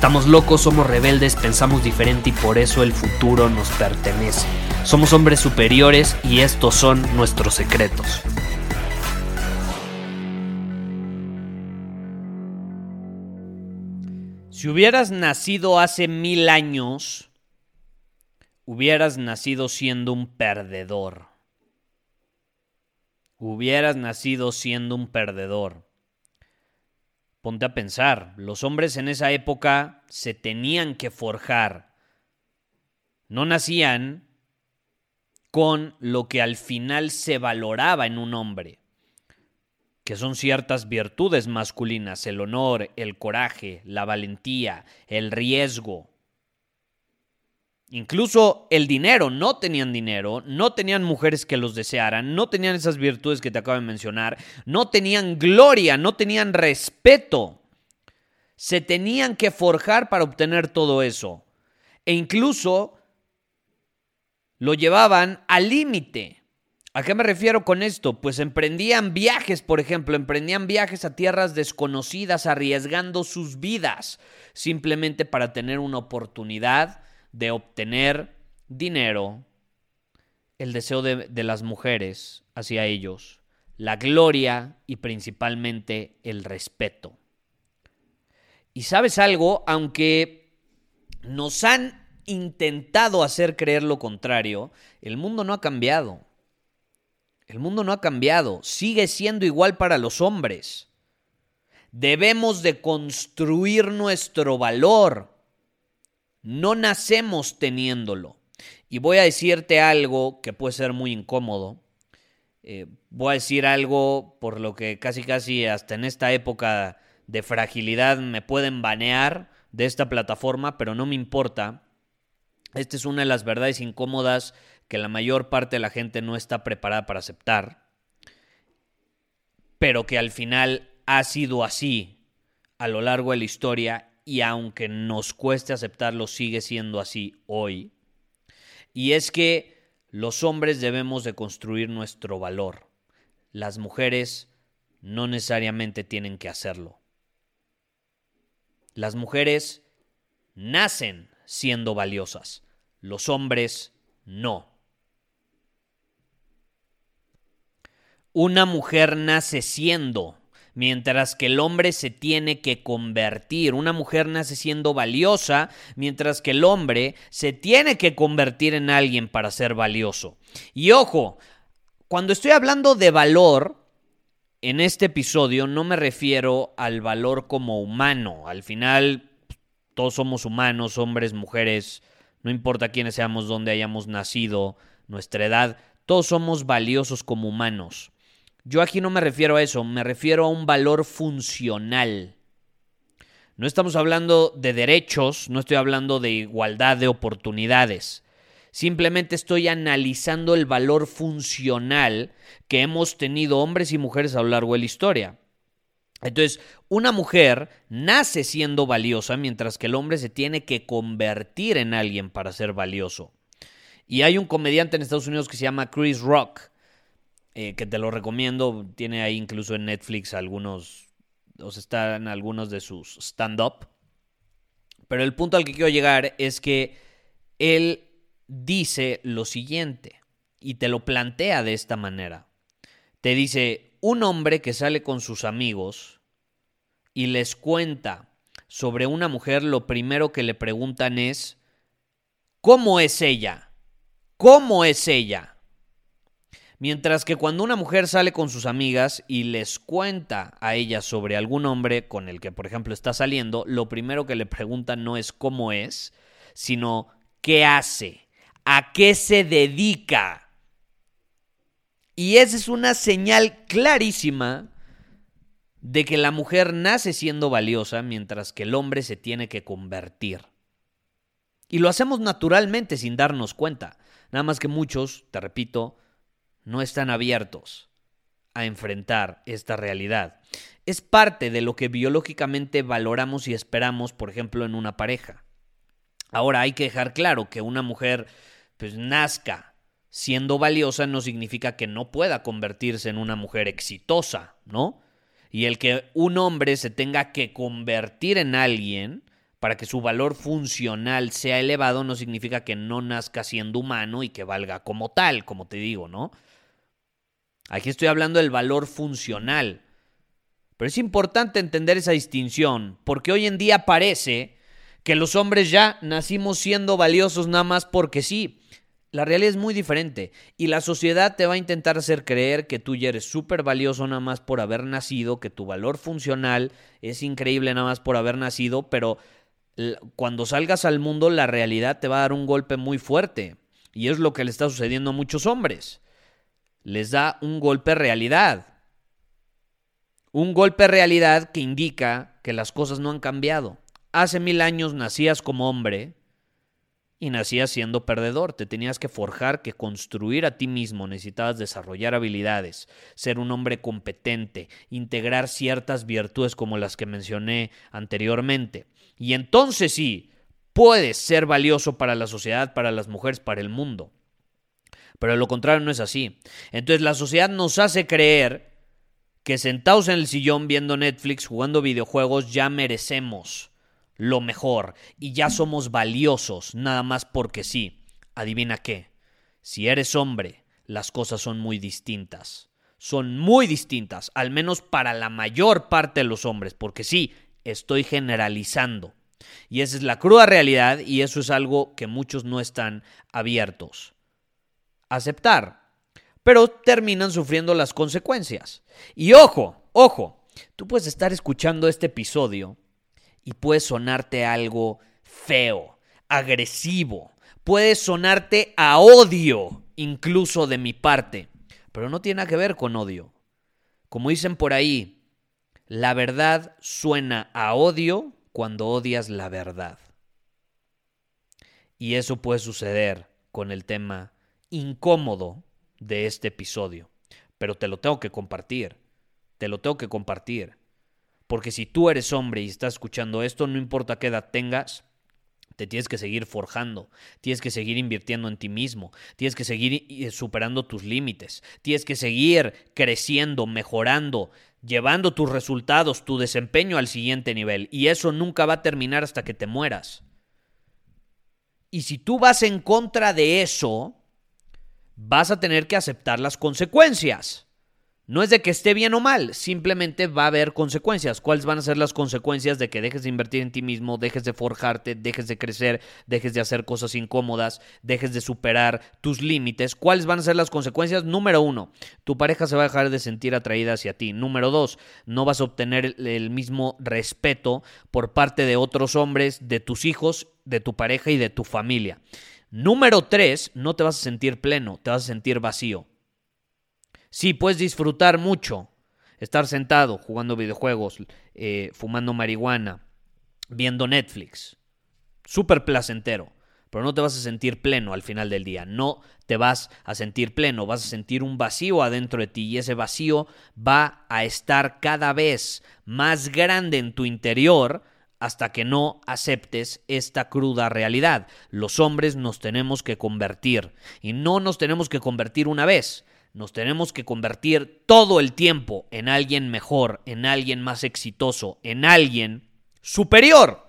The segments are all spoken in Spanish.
Estamos locos, somos rebeldes, pensamos diferente y por eso el futuro nos pertenece. Somos hombres superiores y estos son nuestros secretos. Si hubieras nacido hace mil años, hubieras nacido siendo un perdedor. Hubieras nacido siendo un perdedor. Ponte a pensar, los hombres en esa época se tenían que forjar. No nacían con lo que al final se valoraba en un hombre, que son ciertas virtudes masculinas, el honor, el coraje, la valentía, el riesgo. Incluso el dinero, no tenían dinero, no tenían mujeres que los desearan, no tenían esas virtudes que te acabo de mencionar, no tenían gloria, no tenían respeto. Se tenían que forjar para obtener todo eso. E incluso lo llevaban al límite. ¿A qué me refiero con esto? Pues emprendían viajes, por ejemplo, emprendían viajes a tierras desconocidas, arriesgando sus vidas, simplemente para tener una oportunidad de obtener dinero, el deseo de, de, las mujeres hacia ellos, la gloria y principalmente el respeto. Y sabes algo, aunque nos han intentado hacer creer lo contrario, el mundo no ha cambiado. El mundo no ha cambiado, sigue siendo igual para los hombres. Debemos de construir nuestro valor. No nacemos teniéndolo. Y voy a decirte algo que puede ser muy incómodo. Eh, voy a decir algo por lo que casi casi hasta en esta época de fragilidad me pueden banear de esta plataforma, pero no me importa esta es una de las verdades incómodas que la mayor parte de la gente no está preparada para aceptar, pero que al final ha sido así a lo largo de la historia y aunque nos cueste aceptarlo, sigue siendo así hoy. Y es que los hombres debemos de construir nuestro valor. Las mujeres no necesariamente tienen que hacerlo. Las mujeres nacen siendo valiosas. Los hombres no. Una mujer nace siendo, mientras que el hombre se tiene que convertir. Una mujer nace siendo valiosa, mientras que el hombre se tiene que convertir en alguien para ser valioso. Y ojo, cuando estoy hablando de valor, en este episodio no me refiero al valor como humano. Al final, todos somos humanos, hombres, mujeres, no importa quiénes seamos, dónde hayamos nacido, nuestra edad, todos somos valiosos como humanos. Yo aquí no me refiero a eso, me refiero a un valor funcional. No estamos hablando de derechos, no estoy hablando de igualdad de oportunidades. Simplemente estoy analizando el valor funcional que hemos tenido hombres y mujeres a lo largo de la historia. Entonces, una mujer nace siendo valiosa mientras que el hombre se tiene que convertir en alguien para ser valioso. Y hay un comediante en Estados Unidos que se llama Chris Rock, eh, que te lo recomiendo, tiene ahí incluso en Netflix algunos, o sea, están algunos de sus stand-up. Pero el punto al que quiero llegar es que él dice lo siguiente, y te lo plantea de esta manera. Te dice, un hombre que sale con sus amigos y les cuenta sobre una mujer, lo primero que le preguntan es, ¿cómo es ella? ¿Cómo es ella? Mientras que cuando una mujer sale con sus amigas y les cuenta a ella sobre algún hombre con el que, por ejemplo, está saliendo, lo primero que le preguntan no es cómo es, sino qué hace, a qué se dedica. Y esa es una señal clarísima de que la mujer nace siendo valiosa mientras que el hombre se tiene que convertir. Y lo hacemos naturalmente sin darnos cuenta. Nada más que muchos, te repito, no están abiertos a enfrentar esta realidad. Es parte de lo que biológicamente valoramos y esperamos, por ejemplo, en una pareja. Ahora hay que dejar claro que una mujer pues nazca siendo valiosa no significa que no pueda convertirse en una mujer exitosa, ¿no? Y el que un hombre se tenga que convertir en alguien para que su valor funcional sea elevado no significa que no nazca siendo humano y que valga como tal, como te digo, ¿no? Aquí estoy hablando del valor funcional. Pero es importante entender esa distinción, porque hoy en día parece que los hombres ya nacimos siendo valiosos nada más porque sí. La realidad es muy diferente y la sociedad te va a intentar hacer creer que tú ya eres súper valioso nada más por haber nacido, que tu valor funcional es increíble nada más por haber nacido, pero cuando salgas al mundo la realidad te va a dar un golpe muy fuerte y es lo que le está sucediendo a muchos hombres. Les da un golpe realidad. Un golpe realidad que indica que las cosas no han cambiado. Hace mil años nacías como hombre, y nacías siendo perdedor. Te tenías que forjar, que construir a ti mismo. Necesitabas desarrollar habilidades, ser un hombre competente, integrar ciertas virtudes como las que mencioné anteriormente. Y entonces sí, puedes ser valioso para la sociedad, para las mujeres, para el mundo. Pero lo contrario no es así. Entonces la sociedad nos hace creer que sentados en el sillón viendo Netflix, jugando videojuegos, ya merecemos lo mejor y ya somos valiosos nada más porque sí. Adivina qué. Si eres hombre, las cosas son muy distintas. Son muy distintas, al menos para la mayor parte de los hombres, porque sí, estoy generalizando. Y esa es la cruda realidad y eso es algo que muchos no están abiertos aceptar. Pero terminan sufriendo las consecuencias. Y ojo, ojo, tú puedes estar escuchando este episodio y puede sonarte algo feo, agresivo, puede sonarte a odio incluso de mi parte, pero no tiene nada que ver con odio. Como dicen por ahí, la verdad suena a odio cuando odias la verdad. Y eso puede suceder con el tema incómodo de este episodio. Pero te lo tengo que compartir. Te lo tengo que compartir. Porque si tú eres hombre y estás escuchando esto, no importa qué edad tengas, te tienes que seguir forjando, tienes que seguir invirtiendo en ti mismo, tienes que seguir eh, superando tus límites, tienes que seguir creciendo, mejorando, llevando tus resultados, tu desempeño al siguiente nivel. Y eso nunca va a terminar hasta que te mueras. Y si tú vas en contra de eso, vas a tener que aceptar las consecuencias. No es de que esté bien o mal, simplemente va a haber consecuencias. ¿Cuáles van a ser las consecuencias de que dejes de invertir en ti mismo, dejes de forjarte, dejes de crecer, dejes de hacer cosas incómodas, dejes de superar tus límites? ¿Cuáles van a ser las consecuencias? Número uno, tu pareja se va a dejar de sentir atraída hacia ti. Número dos, no vas a obtener el mismo respeto por parte de otros hombres, de tus hijos, de tu pareja y de tu familia. Número tres, no te vas a sentir pleno, te vas a sentir vacío. Sí, puedes disfrutar mucho. Estar sentado jugando videojuegos, eh, fumando marihuana, viendo Netflix. Súper placentero. Pero no te vas a sentir pleno al final del día. No te vas a sentir pleno. Vas a sentir un vacío adentro de ti. Y ese vacío va a estar cada vez más grande en tu interior hasta que no aceptes esta cruda realidad. Los hombres nos tenemos que convertir. Y no nos tenemos que convertir una vez nos tenemos que convertir todo el tiempo en alguien mejor, en alguien más exitoso, en alguien superior.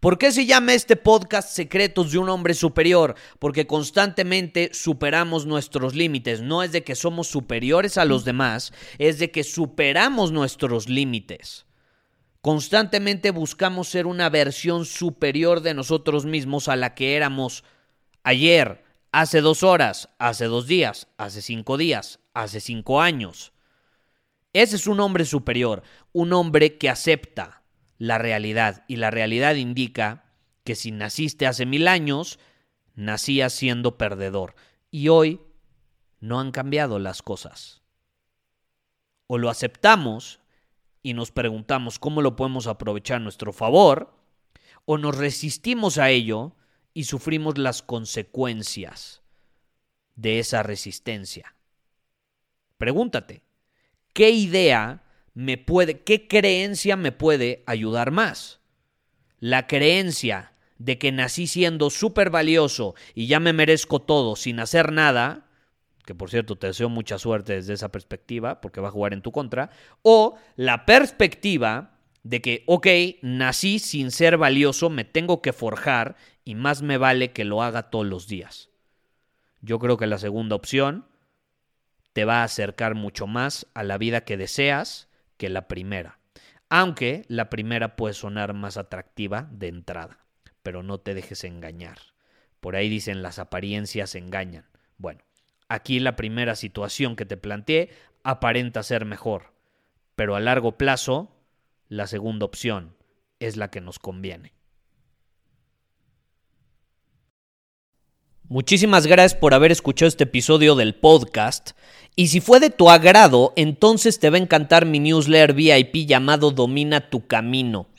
¿Por qué se llama este podcast Secretos de un hombre superior? Porque constantemente superamos nuestros límites. No es de que somos superiores a los demás, es de que superamos nuestros límites. Constantemente buscamos ser una versión superior de nosotros mismos a la que éramos ayer, hace dos horas, hace dos días, hace cinco días, hace cinco años. Ese es un hombre superior, un hombre que acepta la realidad y la realidad indica que si naciste hace mil años, nacías siendo perdedor. Y hoy no han cambiado las cosas. O lo aceptamos y nos preguntamos cómo lo podemos aprovechar a nuestro favor, o nos resistimos a ello y sufrimos las consecuencias de esa resistencia. Pregúntate, ¿qué idea me puede, qué creencia me puede ayudar más? La creencia de que nací siendo súper valioso y ya me merezco todo sin hacer nada, que por cierto te deseo mucha suerte desde esa perspectiva, porque va a jugar en tu contra, o la perspectiva de que, ok, nací sin ser valioso, me tengo que forjar y más me vale que lo haga todos los días. Yo creo que la segunda opción te va a acercar mucho más a la vida que deseas que la primera. Aunque la primera puede sonar más atractiva de entrada, pero no te dejes engañar. Por ahí dicen las apariencias engañan. Bueno, aquí la primera situación que te planteé aparenta ser mejor, pero a largo plazo la segunda opción es la que nos conviene. Muchísimas gracias por haber escuchado este episodio del podcast. Y si fue de tu agrado, entonces te va a encantar mi newsletter VIP llamado Domina tu Camino.